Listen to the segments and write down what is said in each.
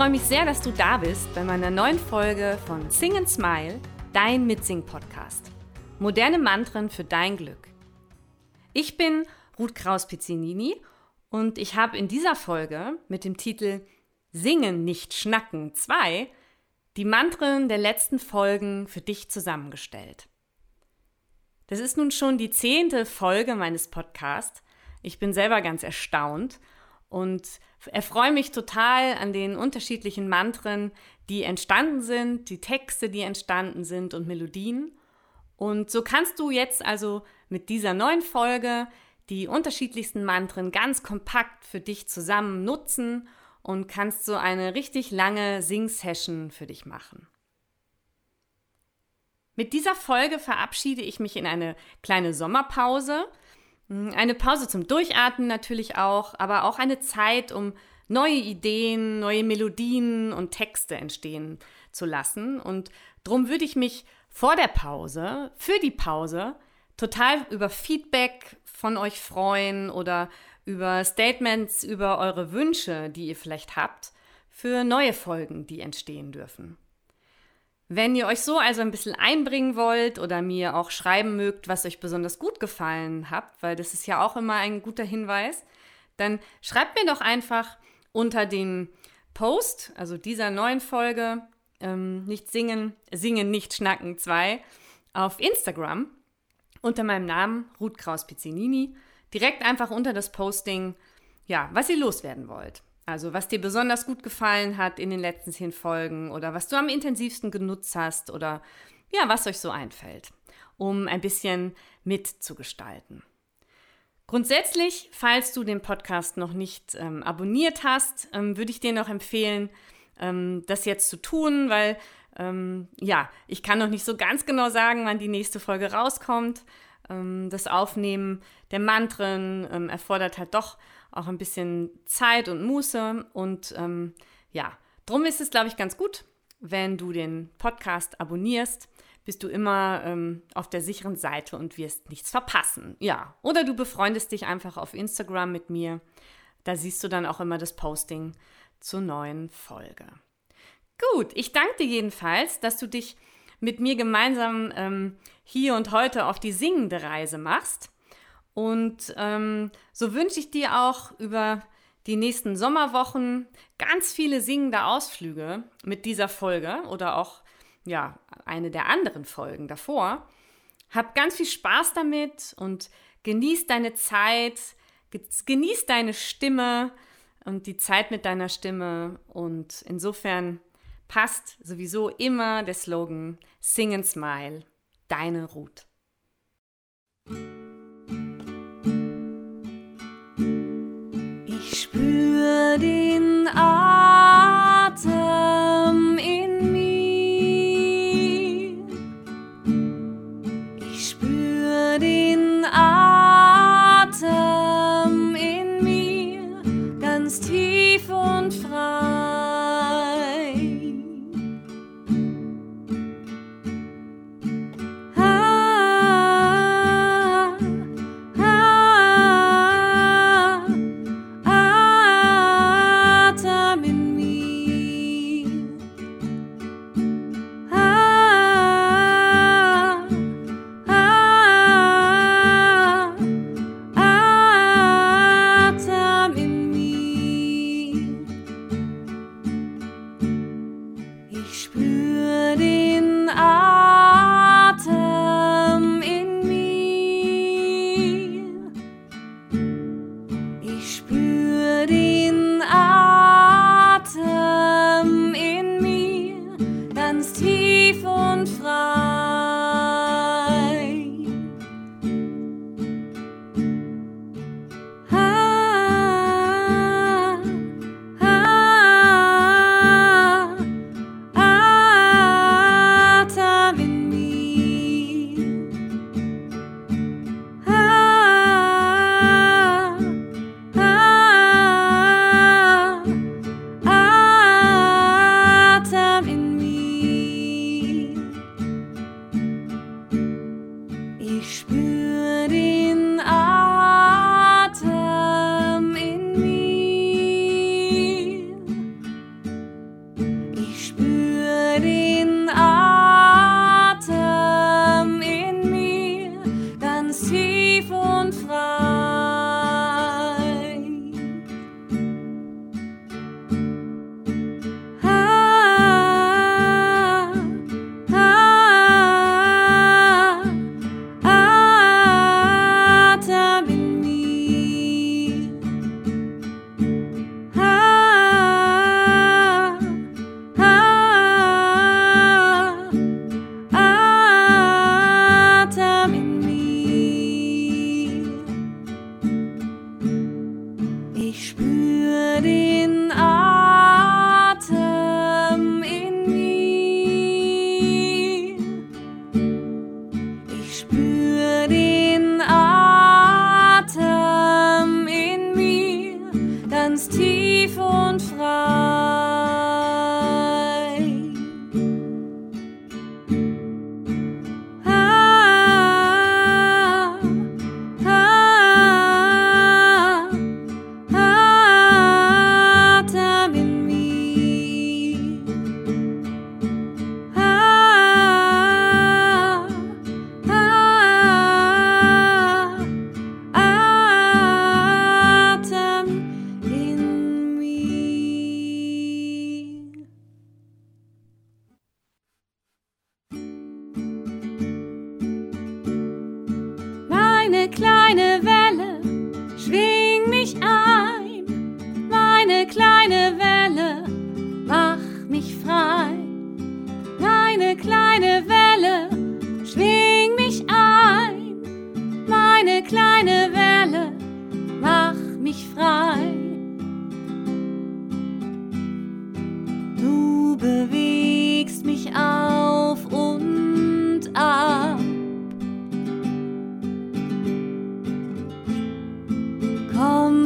freue mich sehr, dass du da bist bei meiner neuen Folge von Sing and Smile, dein Mitsing-Podcast. Moderne Mantren für dein Glück. Ich bin Ruth Kraus-Pizzinini und ich habe in dieser Folge mit dem Titel Singen, nicht schnacken 2 die Mantren der letzten Folgen für dich zusammengestellt. Das ist nun schon die zehnte Folge meines Podcasts. Ich bin selber ganz erstaunt und erfreue mich total an den unterschiedlichen Mantren, die entstanden sind, die Texte, die entstanden sind und Melodien. Und so kannst du jetzt also mit dieser neuen Folge die unterschiedlichsten Mantren ganz kompakt für dich zusammen nutzen und kannst so eine richtig lange Sing-Session für dich machen. Mit dieser Folge verabschiede ich mich in eine kleine Sommerpause. Eine Pause zum Durchatmen natürlich auch, aber auch eine Zeit, um neue Ideen, neue Melodien und Texte entstehen zu lassen. Und darum würde ich mich vor der Pause, für die Pause, total über Feedback von euch freuen oder über Statements, über eure Wünsche, die ihr vielleicht habt, für neue Folgen, die entstehen dürfen. Wenn ihr euch so also ein bisschen einbringen wollt oder mir auch schreiben mögt, was euch besonders gut gefallen habt, weil das ist ja auch immer ein guter Hinweis, dann schreibt mir doch einfach unter den Post, also dieser neuen Folge, ähm, nicht singen, singen, nicht schnacken 2, auf Instagram unter meinem Namen Ruth Kraus Pizzinini direkt einfach unter das Posting, ja, was ihr loswerden wollt. Also was dir besonders gut gefallen hat in den letzten zehn Folgen oder was du am intensivsten genutzt hast oder ja, was euch so einfällt, um ein bisschen mitzugestalten. Grundsätzlich, falls du den Podcast noch nicht ähm, abonniert hast, ähm, würde ich dir noch empfehlen, ähm, das jetzt zu tun, weil ähm, ja, ich kann noch nicht so ganz genau sagen, wann die nächste Folge rauskommt. Ähm, das Aufnehmen der Mantren ähm, erfordert halt doch auch ein bisschen Zeit und Muße. Und ähm, ja, drum ist es, glaube ich, ganz gut, wenn du den Podcast abonnierst. Bist du immer ähm, auf der sicheren Seite und wirst nichts verpassen. Ja, oder du befreundest dich einfach auf Instagram mit mir. Da siehst du dann auch immer das Posting zur neuen Folge. Gut, ich danke dir jedenfalls, dass du dich mit mir gemeinsam ähm, hier und heute auf die singende Reise machst. Und ähm, so wünsche ich dir auch über die nächsten Sommerwochen ganz viele singende Ausflüge mit dieser Folge oder auch ja, eine der anderen Folgen davor. Hab ganz viel Spaß damit und genieß deine Zeit, genieß deine Stimme und die Zeit mit deiner Stimme. Und insofern passt sowieso immer der Slogan Sing and Smile, deine Ruth.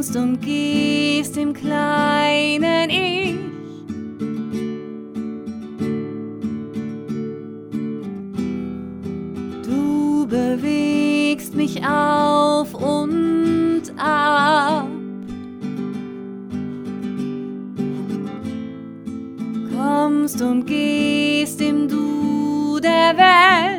nimmst und gehst im kleinen Ich. Du bewegst mich auf und ab. Kommst und gehst im Du der Welt.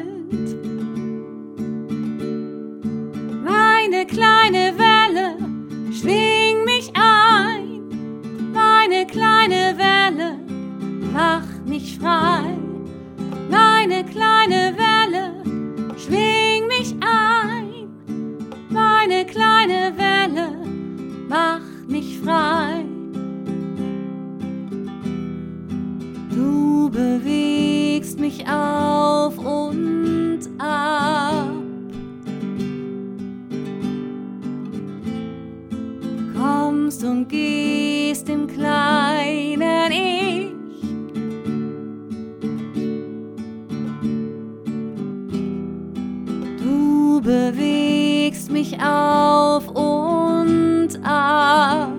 bewegst mich auf und ab.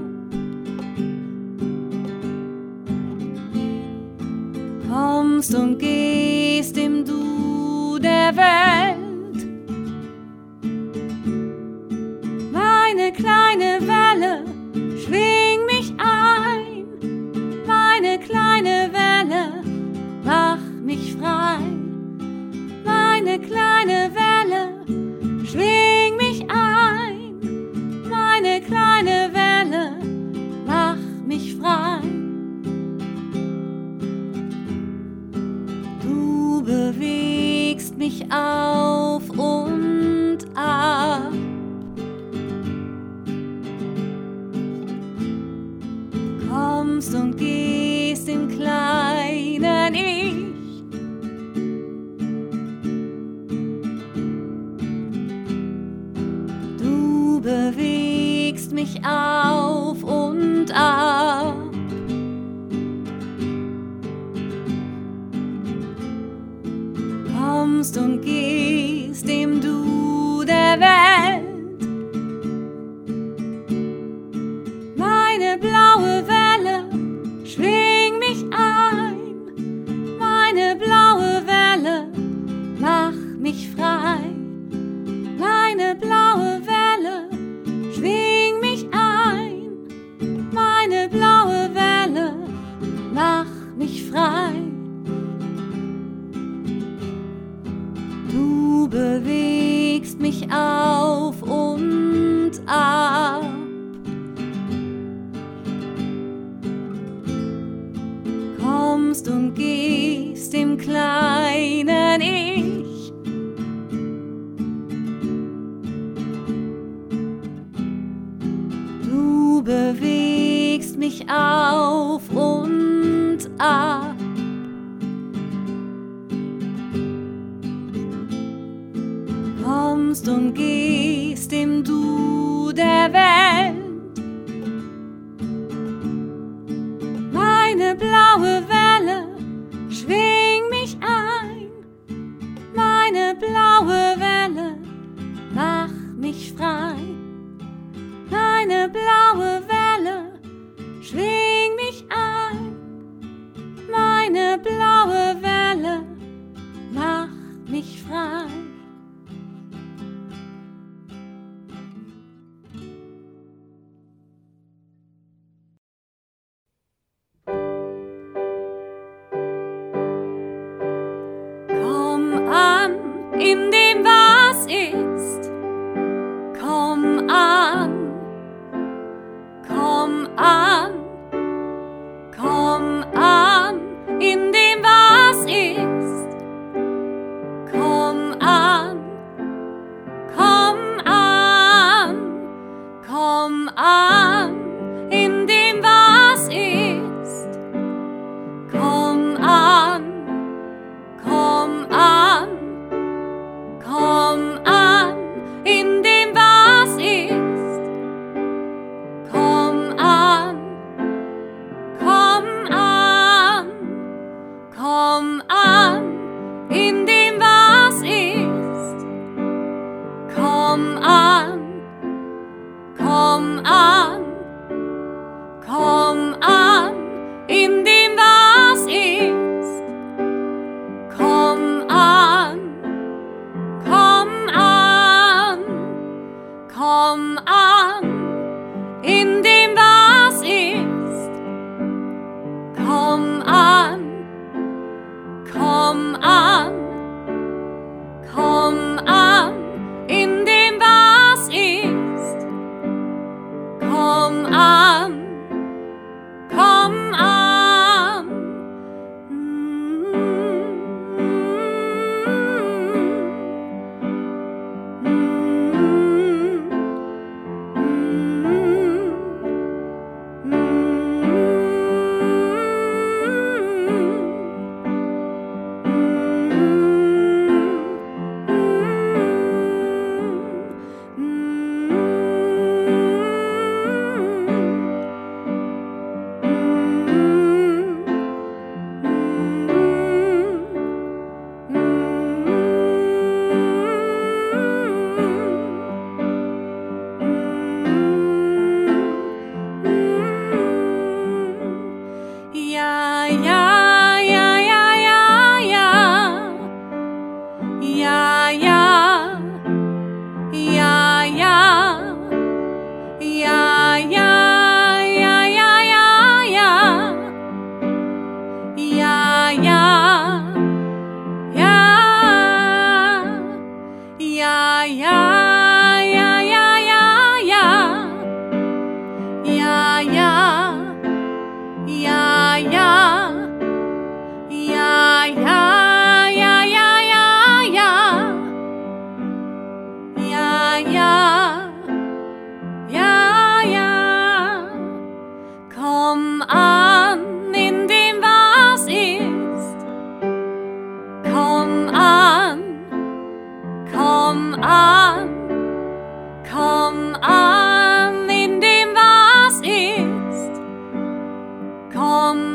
Kommst und gehst im Du der Welt. kommst und gehst, dem du der Welt.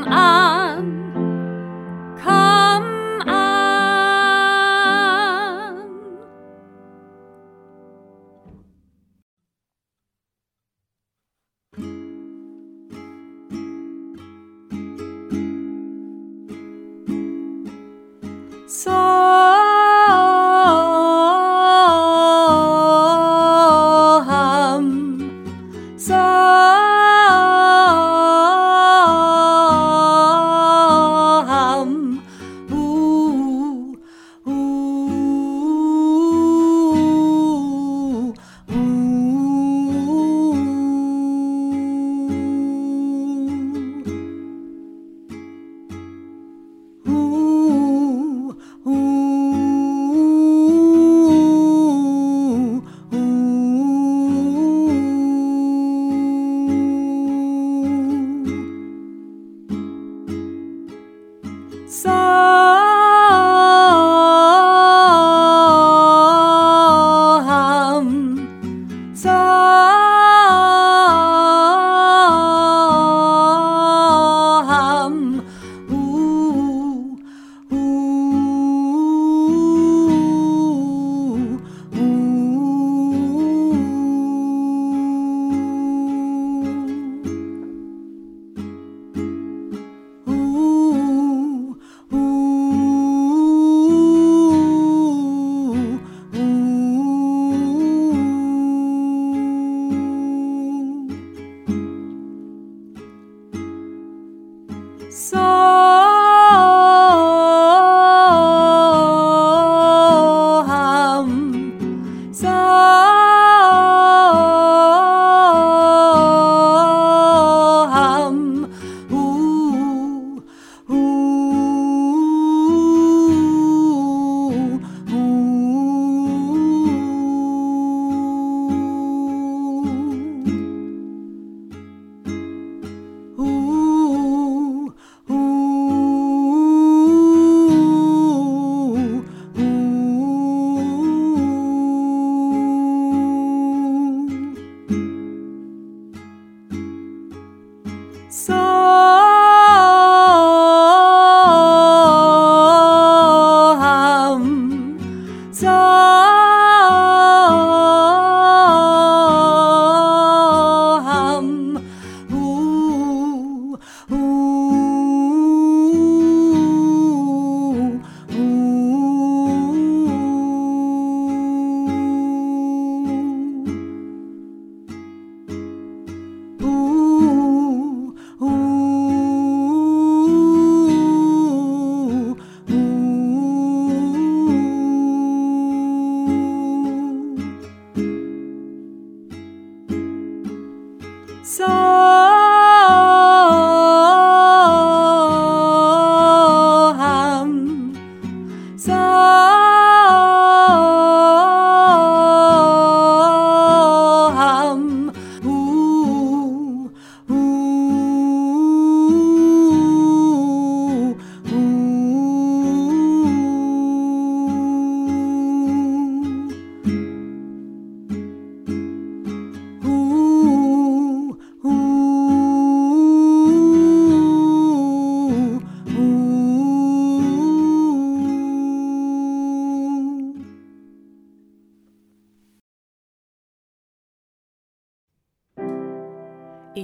ang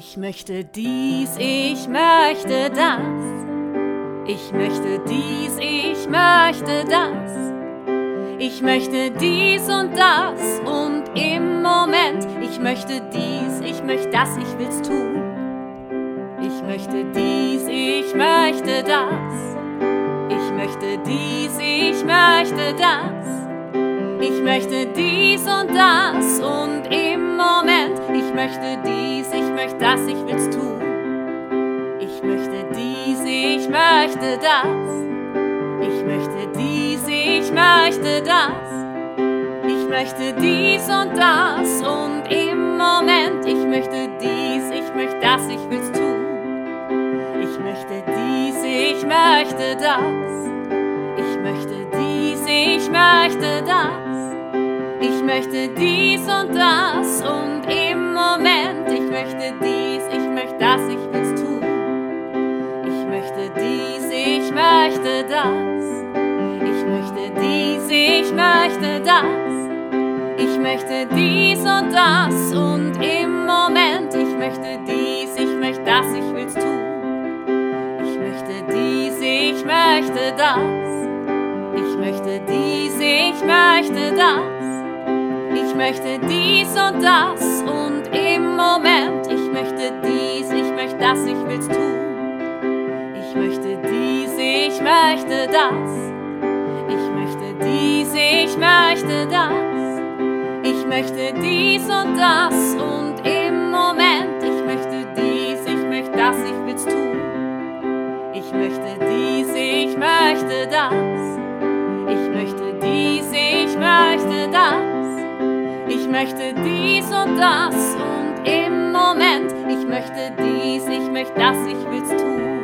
Ich möchte dies, ich möchte das. Ich möchte dies, ich möchte das. Ich möchte dies und das und im Moment. Ich möchte dies, ich möchte das, ich will's tun. Ich möchte dies, ich möchte das. Ich möchte dies, ich möchte das. Ich möchte dies und das und im Moment. Ich möchte dies, ich möchte das, ich will's tun. Ich möchte dies, ich möchte das. Ich möchte dies, ich möchte das. Ich möchte dies und das und im Moment. Ich möchte dies, ich möchte das, ich will's tun. Ich möchte dies, ich möchte das. Ich möchte dies, ich möchte das. Ich möchte dies und das und im Moment. Ich möchte dies, ich möchte das, ich will's tun. Ich möchte dies, ich möchte das. Ich möchte dies, ich möchte das. Ich möchte dies und das und im Moment. Ich möchte dies, ich möchte das, ich will's tun. Ich möchte dies, ich möchte das. Ich möchte dies, ich möchte das. Ich möchte dies und das und Moment. Ich möchte dies, ich möchte das, ich will's tun. Ich möchte dies, ich möchte das. Ich möchte dies, ich möchte das. Ich möchte dies und das und im Moment. Ich möchte dies, ich möchte das, ich will's tun. Ich möchte dies, ich möchte das. Ich möchte dies, ich möchte das. Ich möchte dies und das im Moment. Ich möchte dies, ich möchte das, ich will's tun.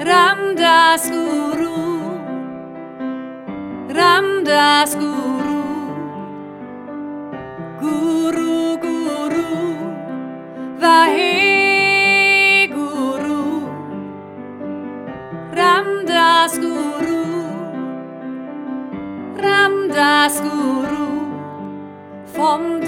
Ramdas Guru. Ramdas Guru. Guru Guru. Vahe Guru. Ramdas Guru. Ramdas Guru. Vom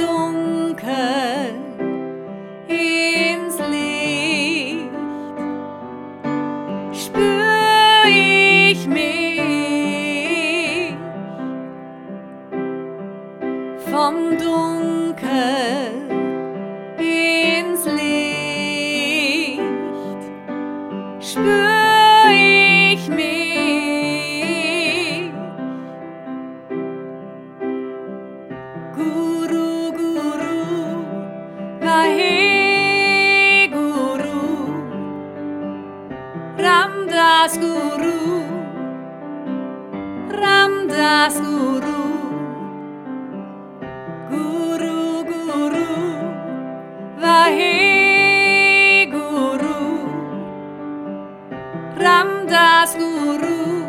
Ramdas Guru.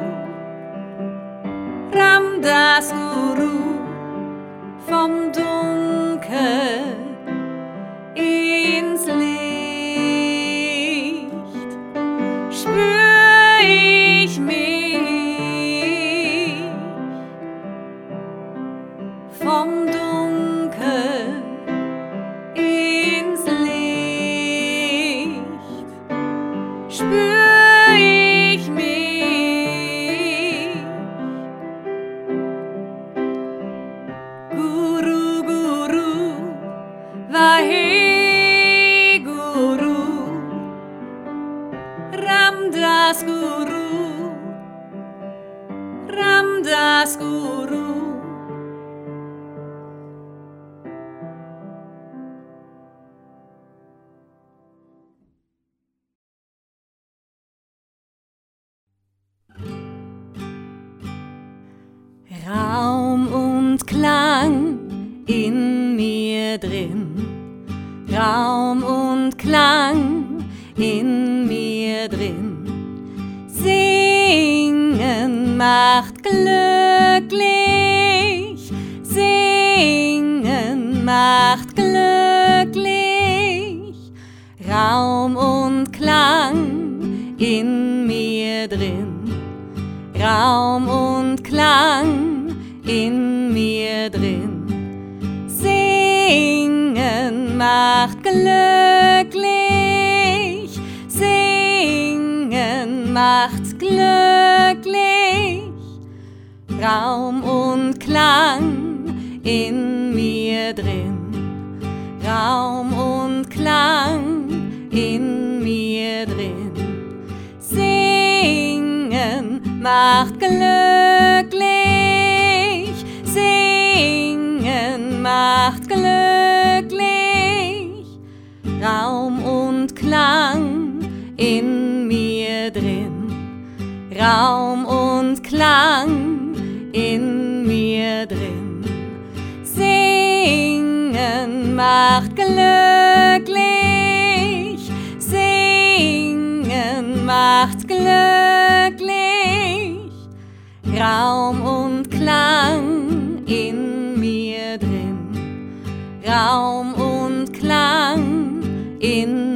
Ramdas Guru Klang in mir drin. Singen macht glücklich. Singen macht glücklich. Raum und Klang in mir drin. Raum und Klang in mir drin. Singen macht glücklich, macht glücklich. Raum und Klang in mir drin. Raum und Klang in mir drin. Singen macht glücklich, singen macht glücklich. Raum und Klang in mir drin, Raum und Klang in mir drin. Singen macht glücklich, singen macht glücklich. Raum und Klang in mir drin, Raum und Klang in mir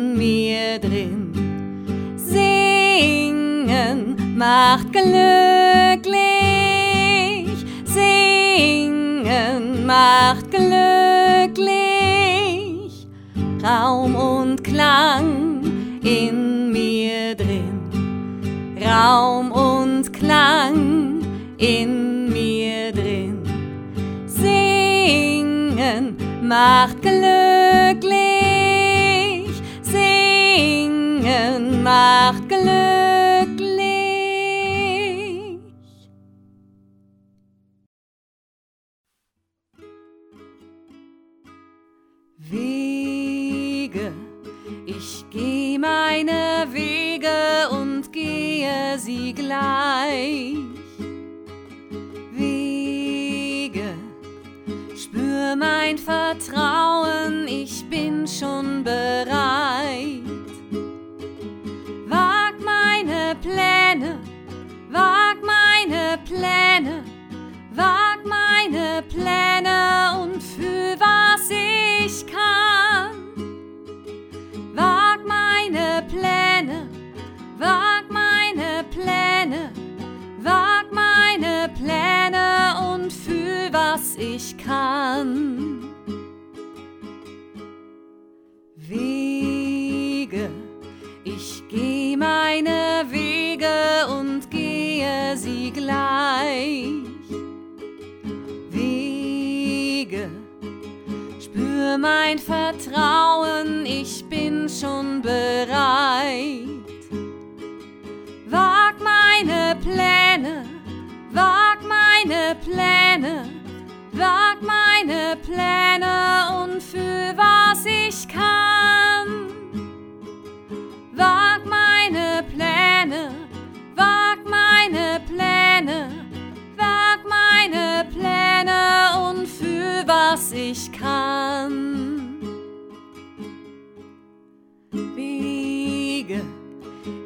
macht glücklich, singen macht glücklich. Raum und Klang in mir drin, Raum und Klang in mir drin. Singen macht glücklich, singen macht glücklich. Meine Wege und gehe sie gleich. Wege, spür mein Vertrauen, ich bin schon bereit. Wag meine Pläne, wag meine Pläne, wag meine Pläne und ich kann. Wege, ich geh meine Wege und gehe sie gleich. Wege, spür mein Vertrauen, ich bin schon bereit. Wag meine Pläne, wag meine Pläne, wag meine Pläne und fühl, was ich kann. Wag meine Pläne, wag meine Pläne, wag meine Pläne und fühl, was ich kann. Wege,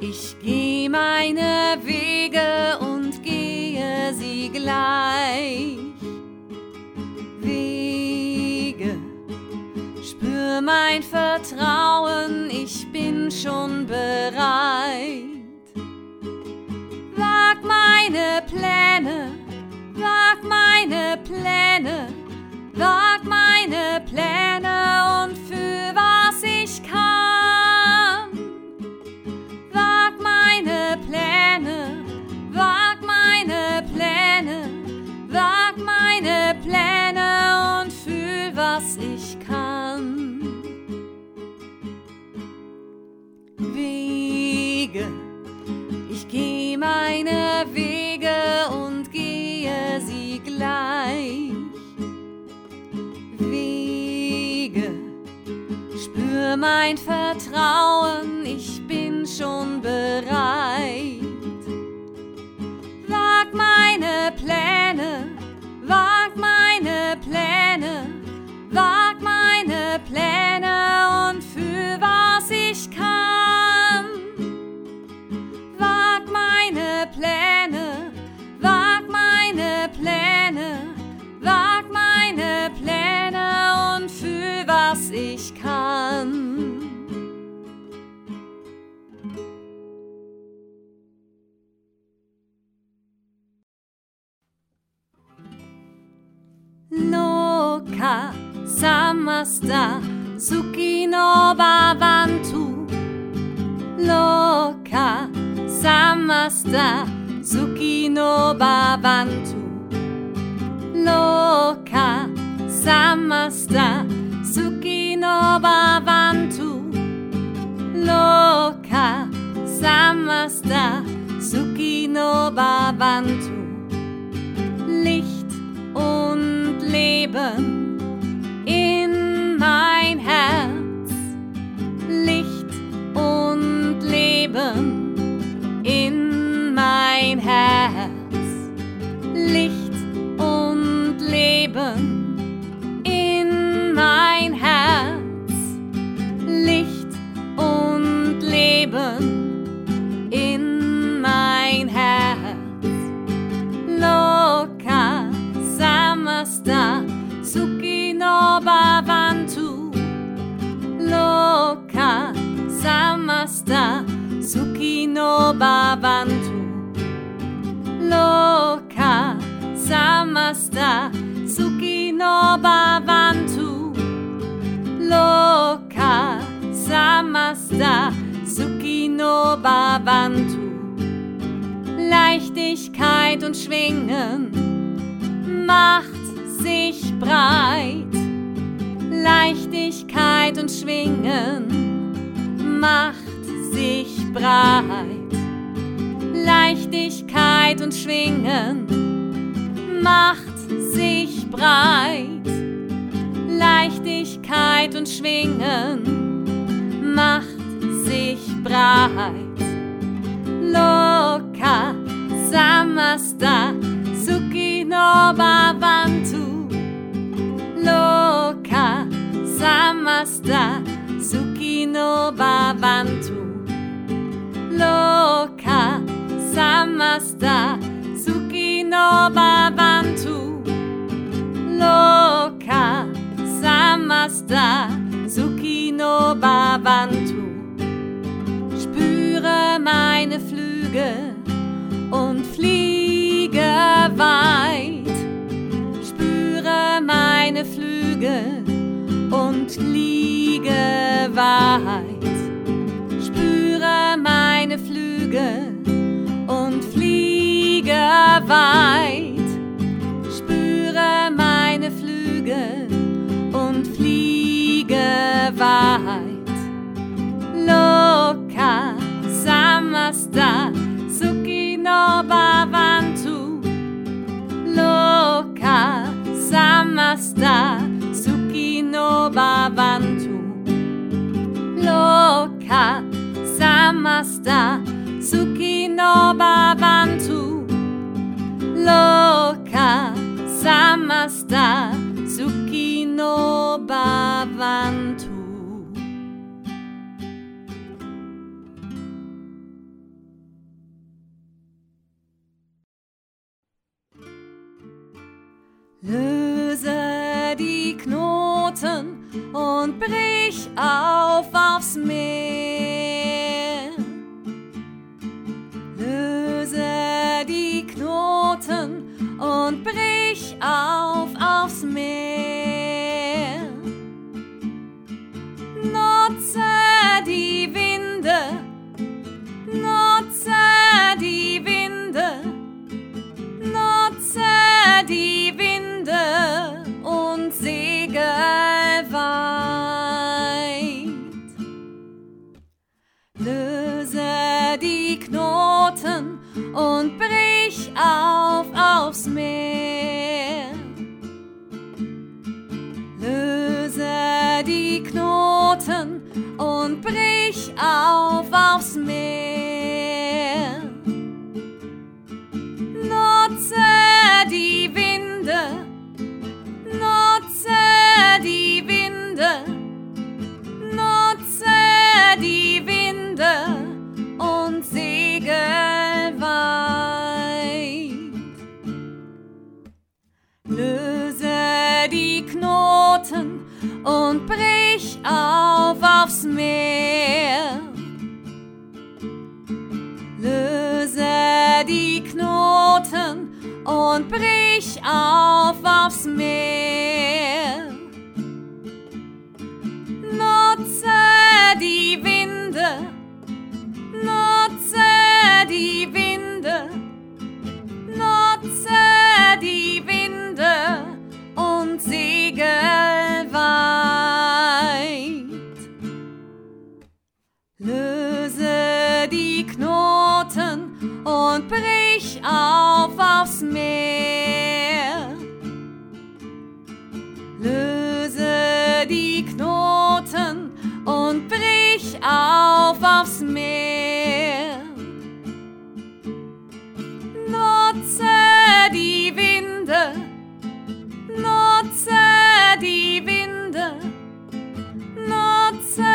ich geh meine Wege und gehe sie gleich. Mein Vertrauen, ich bin schon bereit. Wag meine Pläne, wag meine Pläne, wag meine Pläne und fühl, was ich kann. Wag meine Pläne, wag meine Pläne, wag meine Pläne und fühl, was ich geh meine Wege und gehe sie gleich. Wege, spür mein Vertrauen, ich bin schon bereit. Wag meine Pläne, samasta sukino babantu. Loka samasta sukino babantu. Loka samasta sukino babantu. Loka samasta sukino babantu. Licht und Leben in mein Herz. Licht und Leben in mein Herz. Loka samasta sukino babantu Loka samasta sukino babantu Loka samasta sukino babantu Leichtigkeit und Schwingen macht sich breit. Leichtigkeit und Schwingen macht sich breit. Leichtigkeit und Schwingen macht sich breit. Leichtigkeit und Schwingen macht sich breit. Loka samasta sukino samasta sukino babantu. Loka samasta sukino babantu. Loka samasta sukino babantu. Spüre meine Flügel und fliege weit. Spüre meine Flügel und fliege weit. Spüre meine Flügel und fliege weit. Spüre meine Flügel und fliege weit. Loka samasta sukino babantu Loka samasta sukino babantu Loka samasta sukino babantu Loka samasta sukino babantu Löse und brich auf aufs Meer. Löse die Knoten und brich auf aufs Meer. und brich auf aufs Meer. Löse die Knoten und brich auf. Und brich auf aufs Meer. Nutze die Winde, nutze die Winde, nutze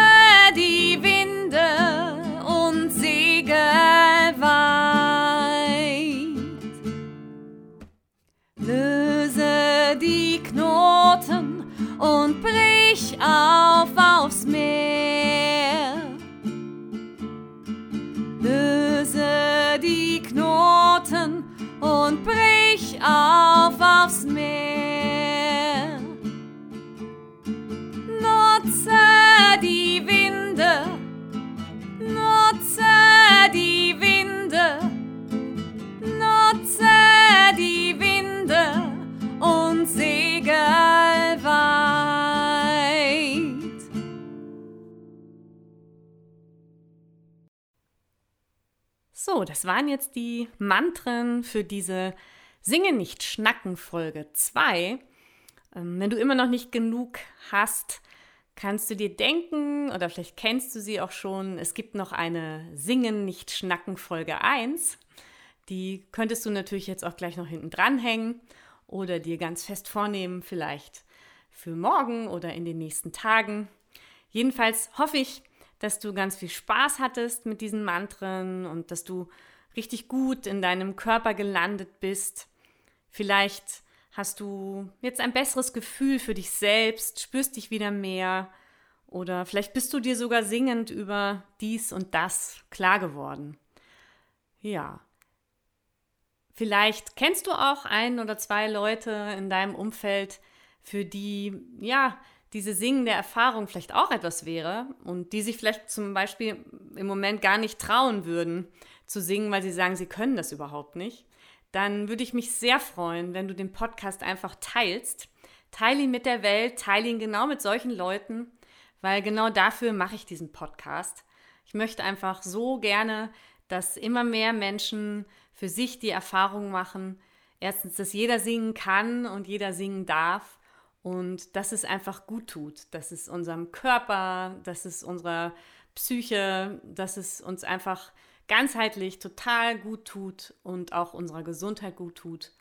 die Winde und segel weit. Löse die Knoten und brich auf und brich auf aufs Meer. So, das waren jetzt die Mantren für diese Singe nicht schnacken Folge 2. Ähm, wenn du immer noch nicht genug hast, kannst du dir denken oder vielleicht kennst du sie auch schon, es gibt noch eine Singen nicht schnacken Folge 1. Die könntest du natürlich jetzt auch gleich noch hinten dranhängen oder dir ganz fest vornehmen, vielleicht für morgen oder in den nächsten Tagen. Jedenfalls hoffe ich, dass du ganz viel Spaß hattest mit diesen Mantren und dass du richtig gut in deinem Körper gelandet bist. Vielleicht hast du jetzt ein besseres Gefühl für dich selbst, spürst dich wieder mehr oder vielleicht bist du dir sogar singend über dies und das klar geworden. Ja. Vielleicht kennst du auch ein oder zwei Leute in deinem Umfeld, für die, ja, diese singende Erfahrung vielleicht auch etwas wäre und die sich vielleicht zum Beispiel im Moment gar nicht trauen würden zu singen, weil sie sagen, sie können das überhaupt nicht, dann würde ich mich sehr freuen, wenn du den Podcast einfach teilst. Teile ihn mit der Welt, teile ihn genau mit solchen Leuten, weil genau dafür mache ich diesen Podcast. Ich möchte einfach so gerne, dass immer mehr Menschen für sich die Erfahrung machen, erstens, dass jeder singen kann und jeder singen darf und dass es einfach gut tut, dass es unserem Körper, dass es unserer Psyche, dass es uns einfach ganzheitlich total gut tut und auch unserer Gesundheit gut tut.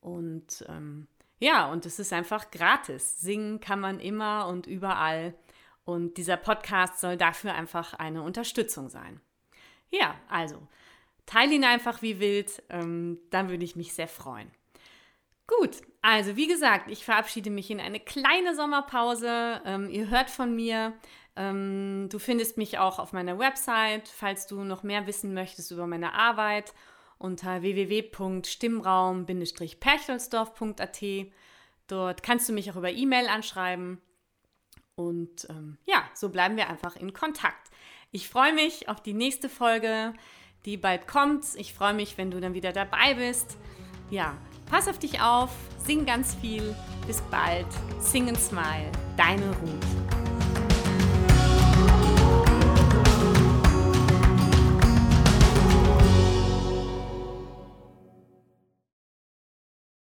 Und ähm, ja, und es ist einfach gratis. Singen kann man immer und überall. Und dieser Podcast soll dafür einfach eine Unterstützung sein. Ja, also teile ihn einfach wie wild, ähm, dann würde ich mich sehr freuen. Gut, also wie gesagt, ich verabschiede mich in eine kleine Sommerpause. Ähm, ihr hört von mir. Ähm, du findest mich auch auf meiner Website, falls du noch mehr wissen möchtest über meine Arbeit unter www.stimmraum-perchtoldsdorf.at. Dort kannst du mich auch über E-Mail anschreiben. Und ähm, ja, so bleiben wir einfach in Kontakt. Ich freue mich auf die nächste Folge, die bald kommt. Ich freue mich, wenn du dann wieder dabei bist. Ja, pass auf dich auf, sing ganz viel. Bis bald. Sing and Smile. Deine Ruth.